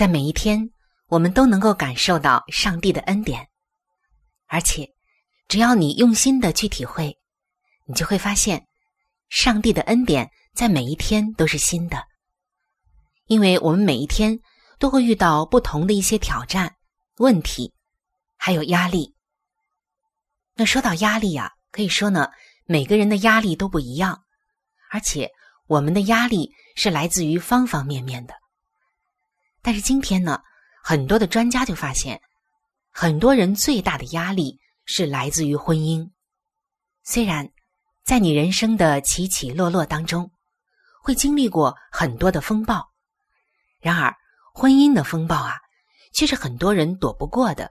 在每一天，我们都能够感受到上帝的恩典，而且，只要你用心的去体会，你就会发现，上帝的恩典在每一天都是新的。因为我们每一天都会遇到不同的一些挑战、问题，还有压力。那说到压力呀，可以说呢，每个人的压力都不一样，而且。我们的压力是来自于方方面面的，但是今天呢，很多的专家就发现，很多人最大的压力是来自于婚姻。虽然在你人生的起起落落当中，会经历过很多的风暴，然而婚姻的风暴啊，却是很多人躲不过的，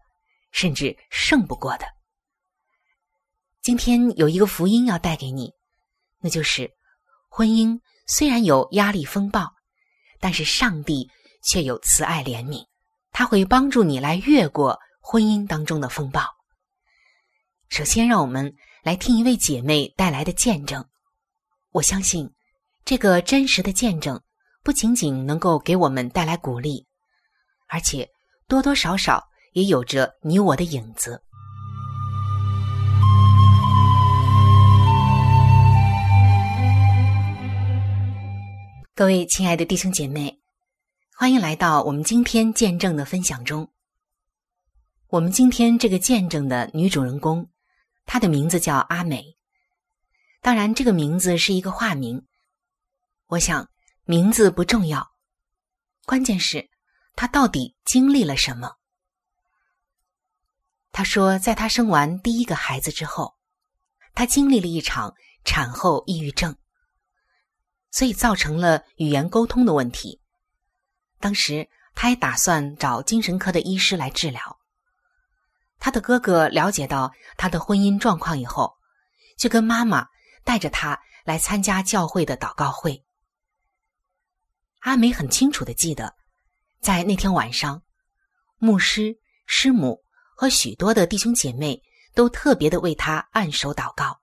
甚至胜不过的。今天有一个福音要带给你，那就是婚姻。虽然有压力风暴，但是上帝却有慈爱怜悯，他会帮助你来越过婚姻当中的风暴。首先，让我们来听一位姐妹带来的见证。我相信，这个真实的见证不仅仅能够给我们带来鼓励，而且多多少少也有着你我的影子。各位亲爱的弟兄姐妹，欢迎来到我们今天见证的分享中。我们今天这个见证的女主人公，她的名字叫阿美。当然，这个名字是一个化名。我想，名字不重要，关键是她到底经历了什么。她说，在她生完第一个孩子之后，她经历了一场产后抑郁症。所以造成了语言沟通的问题。当时他也打算找精神科的医师来治疗。他的哥哥了解到他的婚姻状况以后，就跟妈妈带着他来参加教会的祷告会。阿美很清楚的记得，在那天晚上，牧师、师母和许多的弟兄姐妹都特别的为他按手祷告。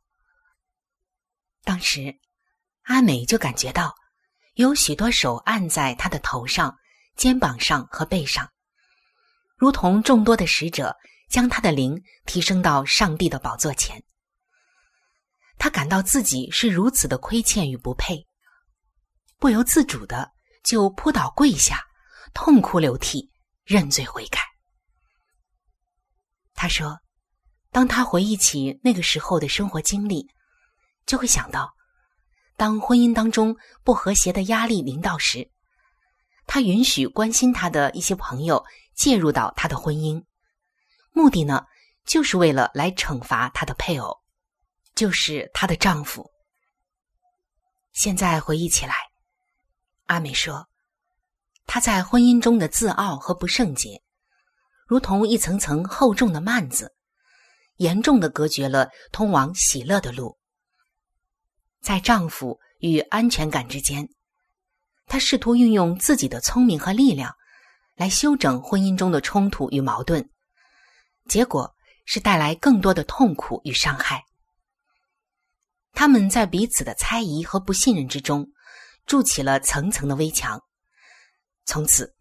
当时。阿美就感觉到，有许多手按在他的头上、肩膀上和背上，如同众多的使者将他的灵提升到上帝的宝座前。他感到自己是如此的亏欠与不配，不由自主的就扑倒跪下，痛哭流涕，认罪悔改。他说：“当他回忆起那个时候的生活经历，就会想到。”当婚姻当中不和谐的压力临到时，他允许关心他的一些朋友介入到他的婚姻，目的呢，就是为了来惩罚他的配偶，就是她的丈夫。现在回忆起来，阿美说，她在婚姻中的自傲和不圣洁，如同一层层厚重的幔子，严重的隔绝了通往喜乐的路。在丈夫与安全感之间，他试图运用自己的聪明和力量，来修整婚姻中的冲突与矛盾，结果是带来更多的痛苦与伤害。他们在彼此的猜疑和不信任之中，筑起了层层的危墙。从此，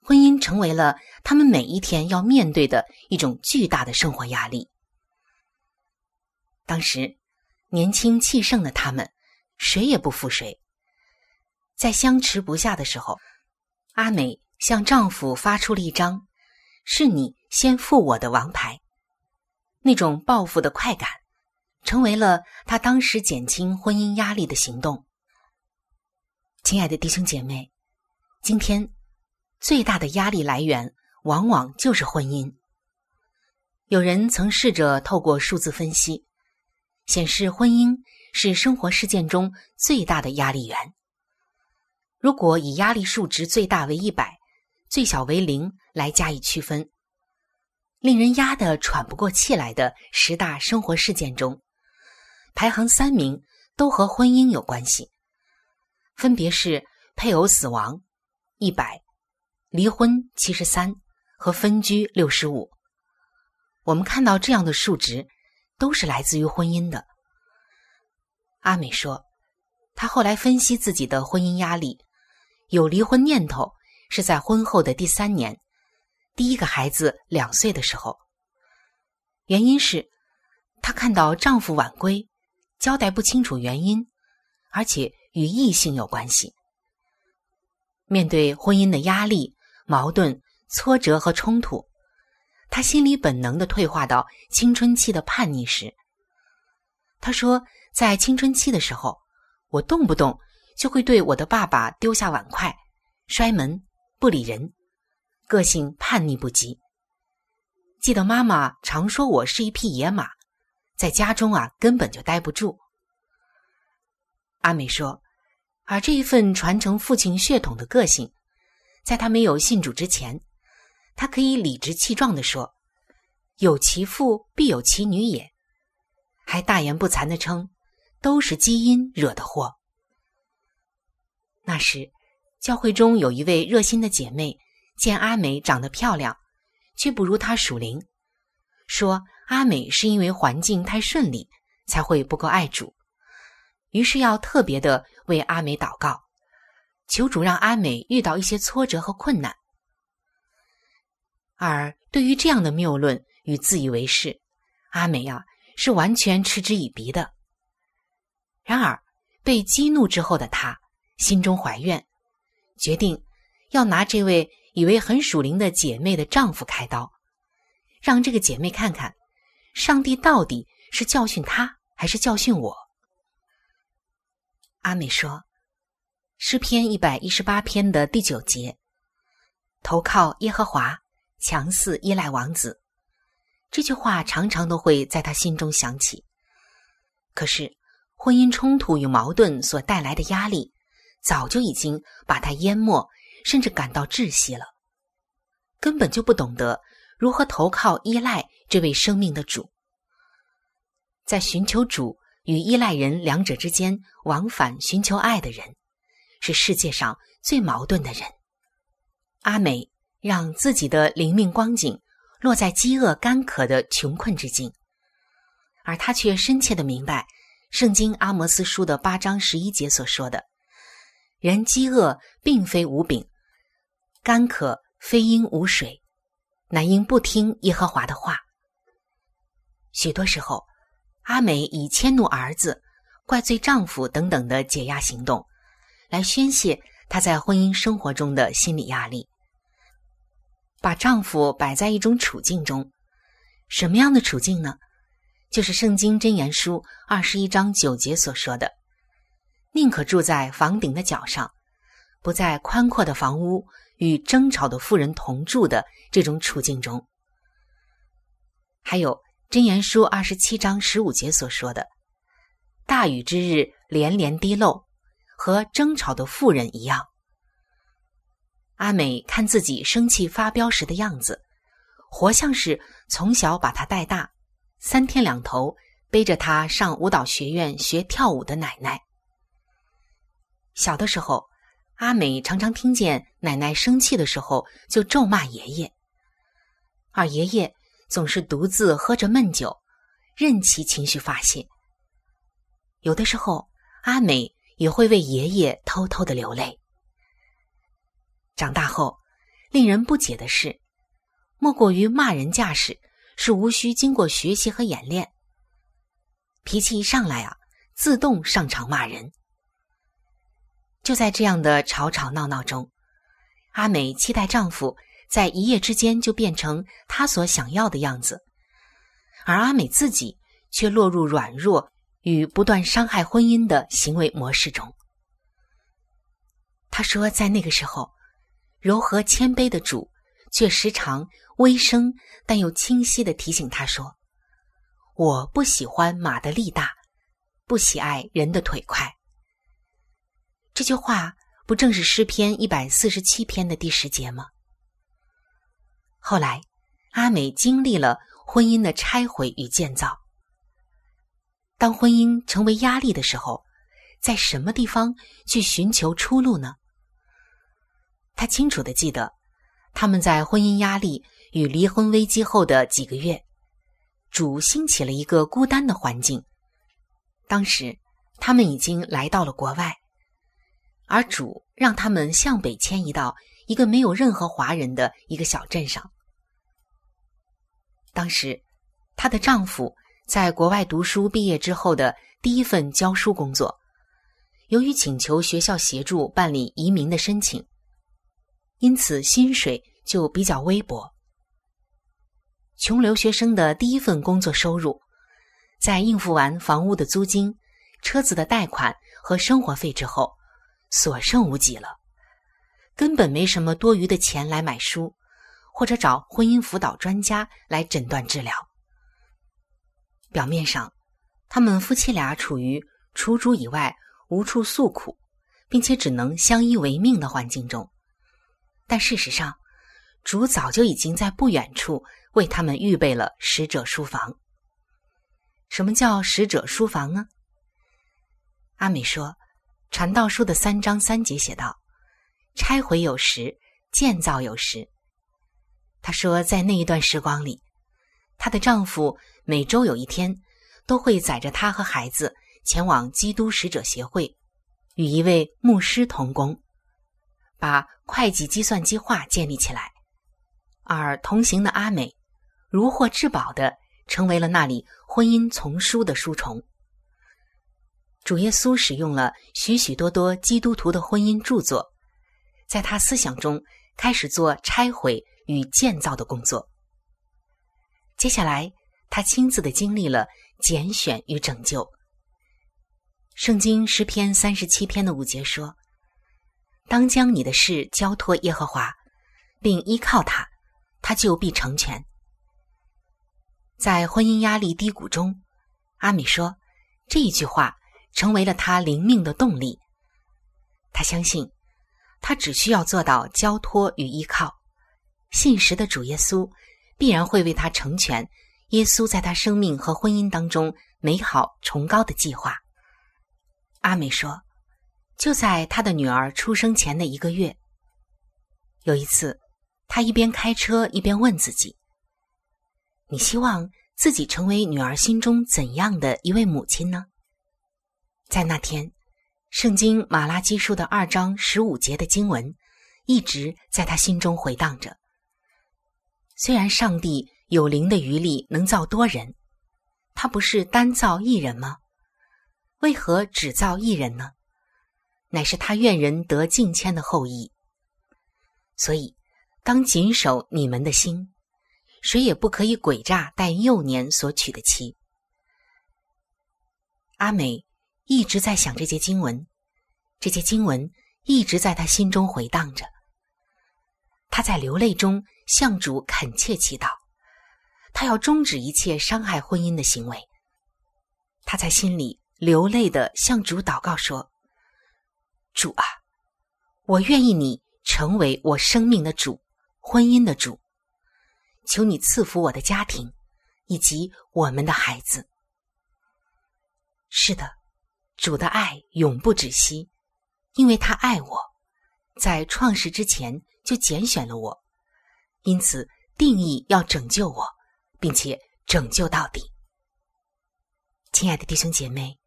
婚姻成为了他们每一天要面对的一种巨大的生活压力。当时，年轻气盛的他们，谁也不服谁。在相持不下的时候，阿美向丈夫发出了一张“是你先付我的”王牌。那种报复的快感。成为了他当时减轻婚姻压力的行动。亲爱的弟兄姐妹，今天最大的压力来源往往就是婚姻。有人曾试着透过数字分析，显示婚姻是生活事件中最大的压力源。如果以压力数值最大为一百，最小为零来加以区分，令人压得喘不过气来的十大生活事件中。排行三名都和婚姻有关系，分别是配偶死亡一百、离婚七十三和分居六十五。我们看到这样的数值，都是来自于婚姻的。阿美说，她后来分析自己的婚姻压力，有离婚念头是在婚后的第三年，第一个孩子两岁的时候。原因是她看到丈夫晚归。交代不清楚原因，而且与异性有关系。面对婚姻的压力、矛盾、挫折和冲突，他心里本能的退化到青春期的叛逆时。他说，在青春期的时候，我动不动就会对我的爸爸丢下碗筷、摔门、不理人，个性叛逆不羁。记得妈妈常说我是一匹野马。在家中啊，根本就待不住。阿美说，而这一份传承父亲血统的个性，在他没有信主之前，他可以理直气壮的说：“有其父必有其女也。”还大言不惭的称：“都是基因惹的祸。”那时，教会中有一位热心的姐妹，见阿美长得漂亮，却不如她属灵，说。阿美是因为环境太顺利，才会不够爱主，于是要特别的为阿美祷告，求主让阿美遇到一些挫折和困难。而对于这样的谬论与自以为是，阿美呀是完全嗤之以鼻的。然而被激怒之后的她心中怀怨，决定要拿这位以为很属灵的姐妹的丈夫开刀，让这个姐妹看看。上帝到底是教训他，还是教训我？阿美说：“诗篇一百一十八篇的第九节，投靠耶和华，强似依赖王子。”这句话常常都会在他心中响起。可是，婚姻冲突与矛盾所带来的压力，早就已经把他淹没，甚至感到窒息了，根本就不懂得。如何投靠依赖这位生命的主？在寻求主与依赖人两者之间往返寻求爱的人，是世界上最矛盾的人。阿美让自己的灵命光景落在饥饿干渴的穷困之境，而他却深切的明白，圣经阿摩斯书的八章十一节所说的：“人饥饿并非无饼，干渴非因无水。”乃因不听耶和华的话。许多时候，阿美以迁怒儿子、怪罪丈夫等等的解压行动，来宣泄她在婚姻生活中的心理压力，把丈夫摆在一种处境中。什么样的处境呢？就是《圣经真言书》二十一章九节所说的：“宁可住在房顶的角上，不在宽阔的房屋。”与争吵的妇人同住的这种处境中，还有《真言书》二十七章十五节所说的“大雨之日连连滴漏”，和争吵的妇人一样。阿美看自己生气发飙时的样子，活像是从小把她带大，三天两头背着她上舞蹈学院学跳舞的奶奶。小的时候。阿美常常听见奶奶生气的时候就咒骂爷爷，而爷爷总是独自喝着闷酒，任其情绪发泄。有的时候，阿美也会为爷爷偷偷的流泪。长大后，令人不解的是，莫过于骂人架势是无需经过学习和演练，脾气一上来啊，自动上场骂人。就在这样的吵吵闹闹中，阿美期待丈夫在一夜之间就变成她所想要的样子，而阿美自己却落入软弱与不断伤害婚姻的行为模式中。她说，在那个时候，柔和谦卑的主却时常微声但又清晰的提醒她说：“我不喜欢马的力大，不喜爱人的腿快。”这句话不正是诗篇一百四十七篇的第十节吗？后来，阿美经历了婚姻的拆毁与建造。当婚姻成为压力的时候，在什么地方去寻求出路呢？他清楚的记得，他们在婚姻压力与离婚危机后的几个月，主兴起了一个孤单的环境。当时，他们已经来到了国外。而主让他们向北迁移到一个没有任何华人的一个小镇上。当时，她的丈夫在国外读书毕业之后的第一份教书工作，由于请求学校协助办理移民的申请，因此薪水就比较微薄。穷留学生的第一份工作收入，在应付完房屋的租金、车子的贷款和生活费之后。所剩无几了，根本没什么多余的钱来买书，或者找婚姻辅导专家来诊断治疗。表面上，他们夫妻俩处于除主以外无处诉苦，并且只能相依为命的环境中，但事实上，主早就已经在不远处为他们预备了使者书房。什么叫使者书房呢？阿美说。传道书的三章三节写道：“拆毁有时，建造有时。”她说，在那一段时光里，她的丈夫每周有一天都会载着她和孩子前往基督使者协会，与一位牧师同工，把会计计算机化建立起来。而同行的阿美如获至宝的成为了那里婚姻丛书的书虫。主耶稣使用了许许多多基督徒的婚姻著作，在他思想中开始做拆毁与建造的工作。接下来，他亲自的经历了拣选与拯救。圣经诗篇三十七篇的五节说：“当将你的事交托耶和华，并依靠他，他就必成全。”在婚姻压力低谷中，阿米说这一句话。成为了他灵命的动力。他相信，他只需要做到交托与依靠，信实的主耶稣必然会为他成全耶稣在他生命和婚姻当中美好崇高的计划。阿美说，就在他的女儿出生前的一个月，有一次，他一边开车一边问自己：“你希望自己成为女儿心中怎样的一位母亲呢？”在那天，圣经马拉基书的二章十五节的经文，一直在他心中回荡着。虽然上帝有灵的余力能造多人，他不是单造一人吗？为何只造一人呢？乃是他愿人得敬谦的后裔。所以，当谨守你们的心，谁也不可以诡诈待幼年所娶的妻。阿美。一直在想这些经文，这些经文一直在他心中回荡着。他在流泪中向主恳切祈祷，他要终止一切伤害婚姻的行为。他在心里流泪的向主祷告说：“主啊，我愿意你成为我生命的主，婚姻的主。求你赐福我的家庭，以及我们的孩子。”是的。主的爱永不止息，因为他爱我，在创世之前就拣选了我，因此定义要拯救我，并且拯救到底。亲爱的弟兄姐妹，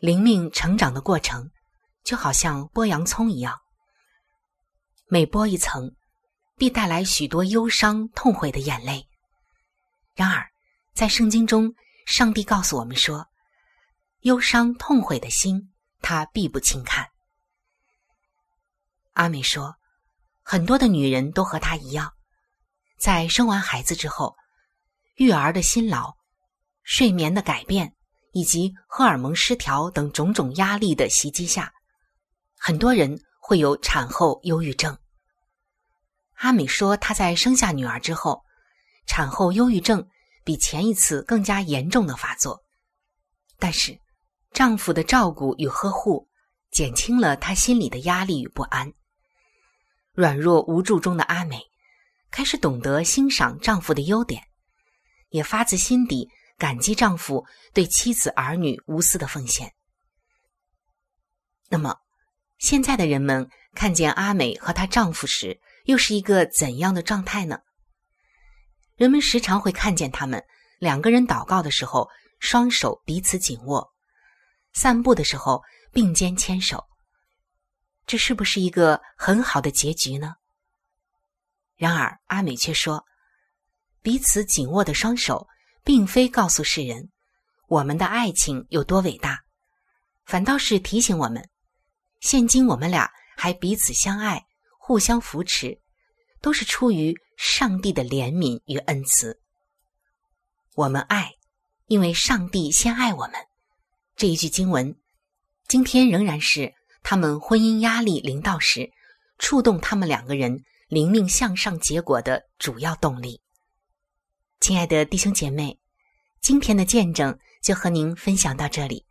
灵命成长的过程就好像剥洋葱一样，每剥一层，必带来许多忧伤、痛悔的眼泪。然而，在圣经中，上帝告诉我们说：“忧伤痛悔的心，他必不轻看。”阿美说：“很多的女人都和她一样，在生完孩子之后，育儿的辛劳、睡眠的改变以及荷尔蒙失调等种种压力的袭击下，很多人会有产后忧郁症。”阿美说：“她在生下女儿之后，产后忧郁症比前一次更加严重的发作，但是丈夫的照顾与呵护减轻了她心里的压力与不安。”软弱无助中的阿美，开始懂得欣赏丈夫的优点，也发自心底感激丈夫对妻子儿女无私的奉献。那么，现在的人们看见阿美和她丈夫时，又是一个怎样的状态呢？人们时常会看见他们两个人祷告的时候，双手彼此紧握；散步的时候，并肩牵手。这是不是一个很好的结局呢？然而阿美却说，彼此紧握的双手，并非告诉世人我们的爱情有多伟大，反倒是提醒我们，现今我们俩还彼此相爱、互相扶持，都是出于上帝的怜悯与恩慈。我们爱，因为上帝先爱我们。这一句经文，今天仍然是。他们婚姻压力临到时，触动他们两个人灵命向上结果的主要动力。亲爱的弟兄姐妹，今天的见证就和您分享到这里。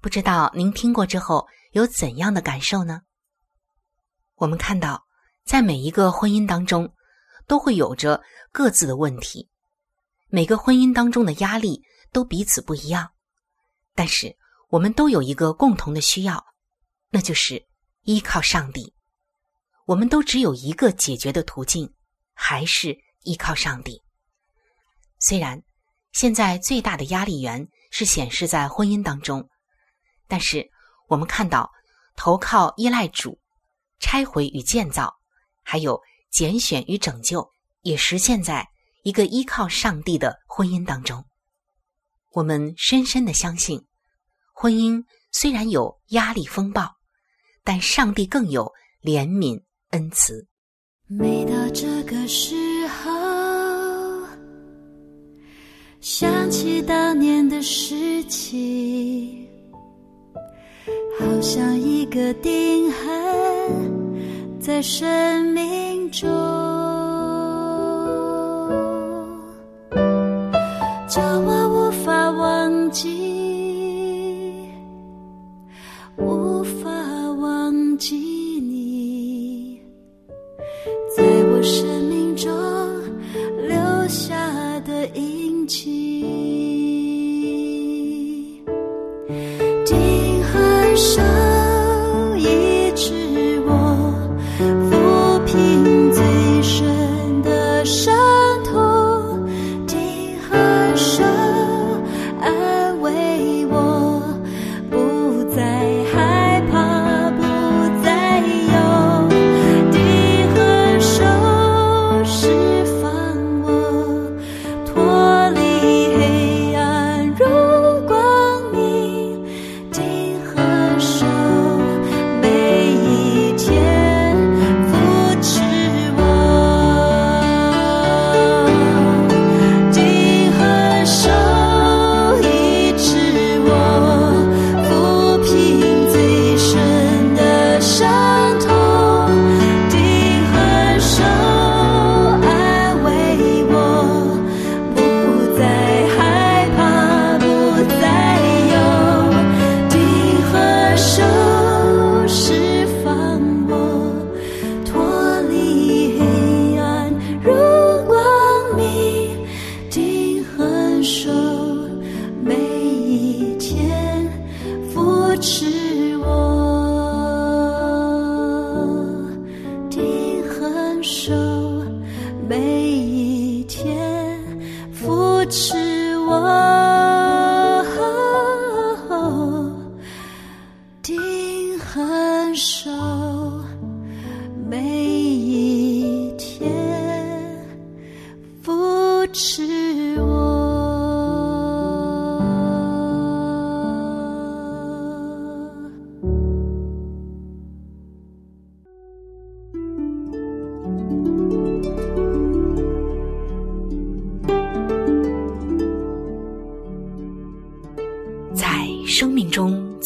不知道您听过之后有怎样的感受呢？我们看到，在每一个婚姻当中，都会有着各自的问题，每个婚姻当中的压力都彼此不一样，但是我们都有一个共同的需要。那就是依靠上帝，我们都只有一个解决的途径，还是依靠上帝。虽然现在最大的压力源是显示在婚姻当中，但是我们看到投靠依赖主、拆毁与建造，还有拣选与拯救，也实现在一个依靠上帝的婚姻当中。我们深深的相信，婚姻虽然有压力风暴。但上帝更有怜悯恩慈。每到这个时候，想起当年的事情，好像一个钉痕在生命中，手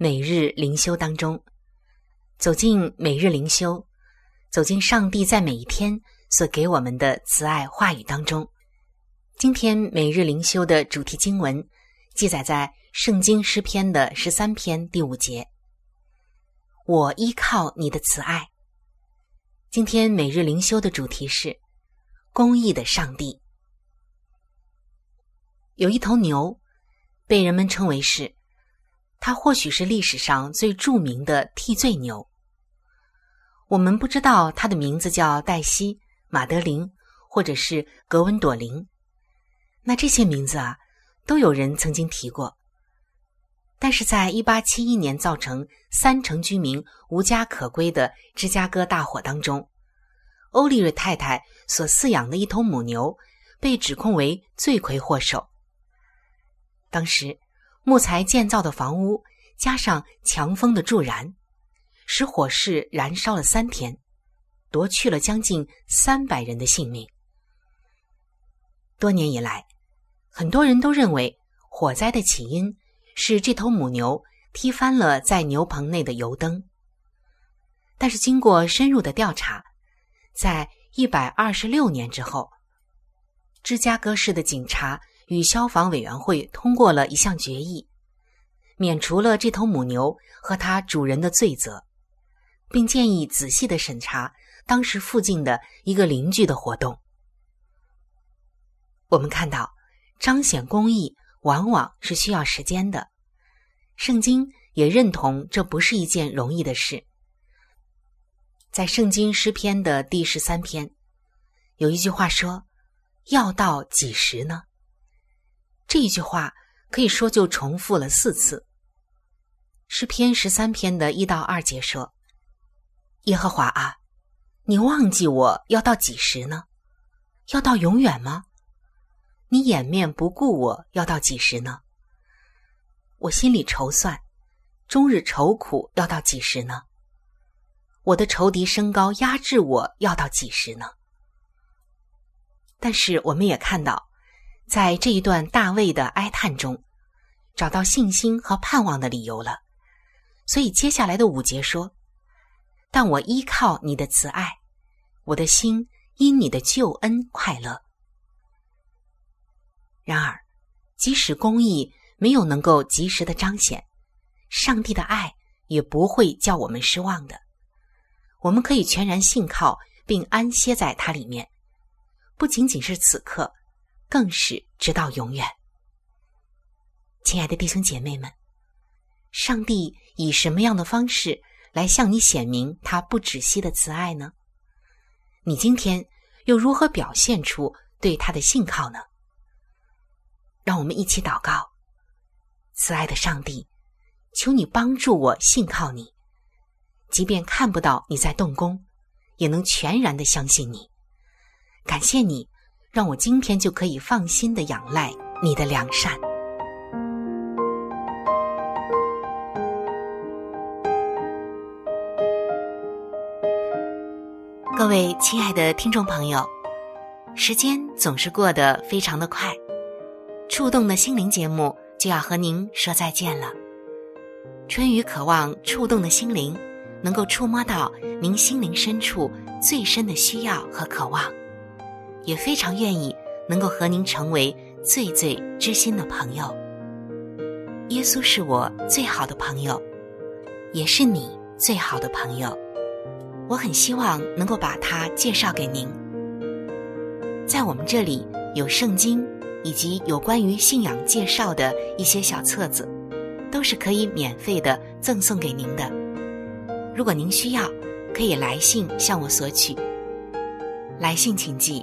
每日灵修当中。走进每日灵修，走进上帝在每一天。所给我们的慈爱话语当中，今天每日灵修的主题经文记载在《圣经诗篇》的十三篇第五节。我依靠你的慈爱。今天每日灵修的主题是公义的上帝。有一头牛，被人们称为是，它或许是历史上最著名的替罪牛。我们不知道它的名字叫黛西。马德琳，或者是格温朵琳，那这些名字啊，都有人曾经提过。但是在一八七一年造成三成居民无家可归的芝加哥大火当中，欧利瑞太太所饲养的一头母牛被指控为罪魁祸首。当时木材建造的房屋加上强风的助燃，使火势燃烧了三天。夺去了将近三百人的性命。多年以来，很多人都认为火灾的起因是这头母牛踢翻了在牛棚内的油灯。但是，经过深入的调查，在一百二十六年之后，芝加哥市的警察与消防委员会通过了一项决议，免除了这头母牛和它主人的罪责，并建议仔细的审查。当时附近的一个邻居的活动，我们看到彰显公义往往是需要时间的。圣经也认同这不是一件容易的事。在圣经诗篇的第十三篇，有一句话说：“要到几时呢？”这一句话可以说就重复了四次。诗篇十三篇的一到二节说：“耶和华啊。”你忘记我要到几时呢？要到永远吗？你掩面不顾我要到几时呢？我心里筹算，终日愁苦要到几时呢？我的仇敌升高压制我要到几时呢？但是我们也看到，在这一段大卫的哀叹中，找到信心和盼望的理由了。所以接下来的五节说：“但我依靠你的慈爱。”我的心因你的救恩快乐。然而，即使公义没有能够及时的彰显，上帝的爱也不会叫我们失望的。我们可以全然信靠并安歇在它里面，不仅仅是此刻，更是直到永远。亲爱的弟兄姐妹们，上帝以什么样的方式来向你显明他不止息的慈爱呢？你今天又如何表现出对他的信靠呢？让我们一起祷告，慈爱的上帝，求你帮助我信靠你，即便看不到你在动工，也能全然的相信你。感谢你，让我今天就可以放心的仰赖你的良善。各位亲爱的听众朋友，时间总是过得非常的快，触动的心灵节目就要和您说再见了。春雨渴望触动的心灵能够触摸到您心灵深处最深的需要和渴望，也非常愿意能够和您成为最最知心的朋友。耶稣是我最好的朋友，也是你最好的朋友。我很希望能够把它介绍给您。在我们这里有圣经以及有关于信仰介绍的一些小册子，都是可以免费的赠送给您的。如果您需要，可以来信向我索取。来信请寄：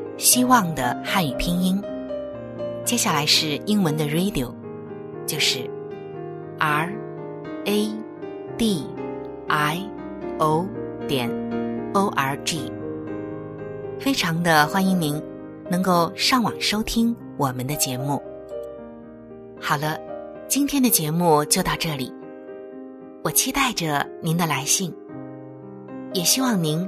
希望的汉语拼音。接下来是英文的 radio，就是 r a d i o。点 o r g，非常的欢迎您能够上网收听我们的节目。好了，今天的节目就到这里，我期待着您的来信，也希望您